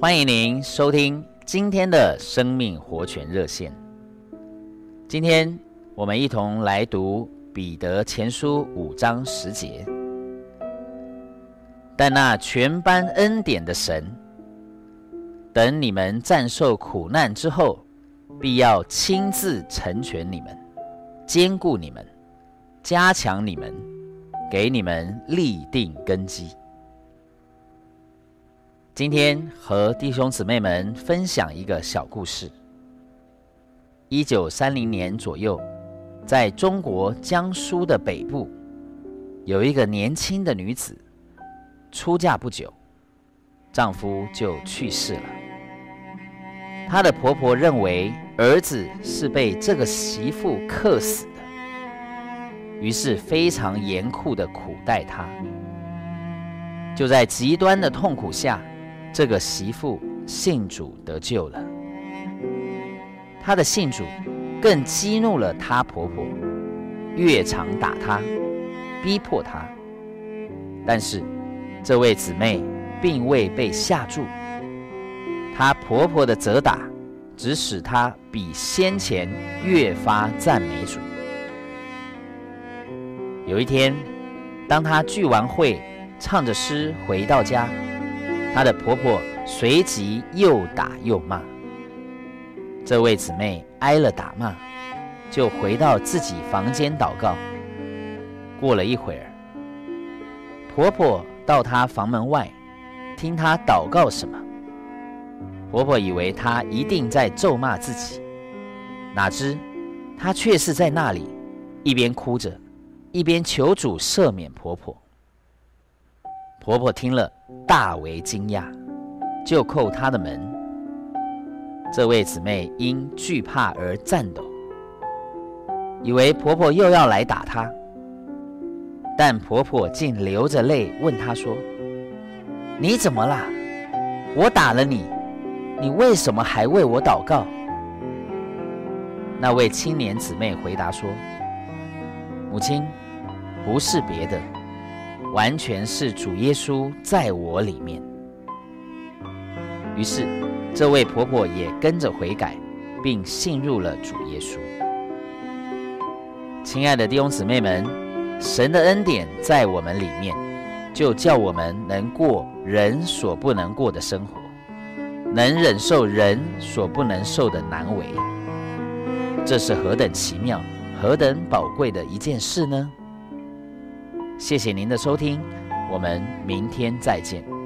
欢迎您收听今天的生命活泉热线。今天我们一同来读彼得前书五章十节。但那全般恩典的神，等你们暂受苦难之后，必要亲自成全你们，坚固你们，加强你们，给你们立定根基。今天和弟兄姊妹们分享一个小故事。一九三零年左右，在中国江苏的北部，有一个年轻的女子，出嫁不久，丈夫就去世了。她的婆婆认为儿子是被这个媳妇克死的，于是非常严酷地苦待她。就在极端的痛苦下，这个媳妇信主得救了，她的信主更激怒了她婆婆，越常打她，逼迫她。但是这位姊妹并未被吓住，她婆婆的责打只使她比先前越发赞美主。有一天，当她聚完会，唱着诗回到家。她的婆婆随即又打又骂，这位姊妹挨了打骂，就回到自己房间祷告。过了一会儿，婆婆到她房门外，听她祷告什么。婆婆以为她一定在咒骂自己，哪知她却是在那里一边哭着，一边求主赦免婆婆。婆婆听了，大为惊讶，就叩她的门。这位姊妹因惧怕而颤抖，以为婆婆又要来打她。但婆婆竟流着泪问她说：“你怎么啦？我打了你，你为什么还为我祷告？”那位青年姊妹回答说：“母亲，不是别的。”完全是主耶稣在我里面。于是，这位婆婆也跟着悔改，并信入了主耶稣。亲爱的弟兄姊妹们，神的恩典在我们里面，就叫我们能过人所不能过的生活，能忍受人所不能受的难为。这是何等奇妙、何等宝贵的一件事呢？谢谢您的收听，我们明天再见。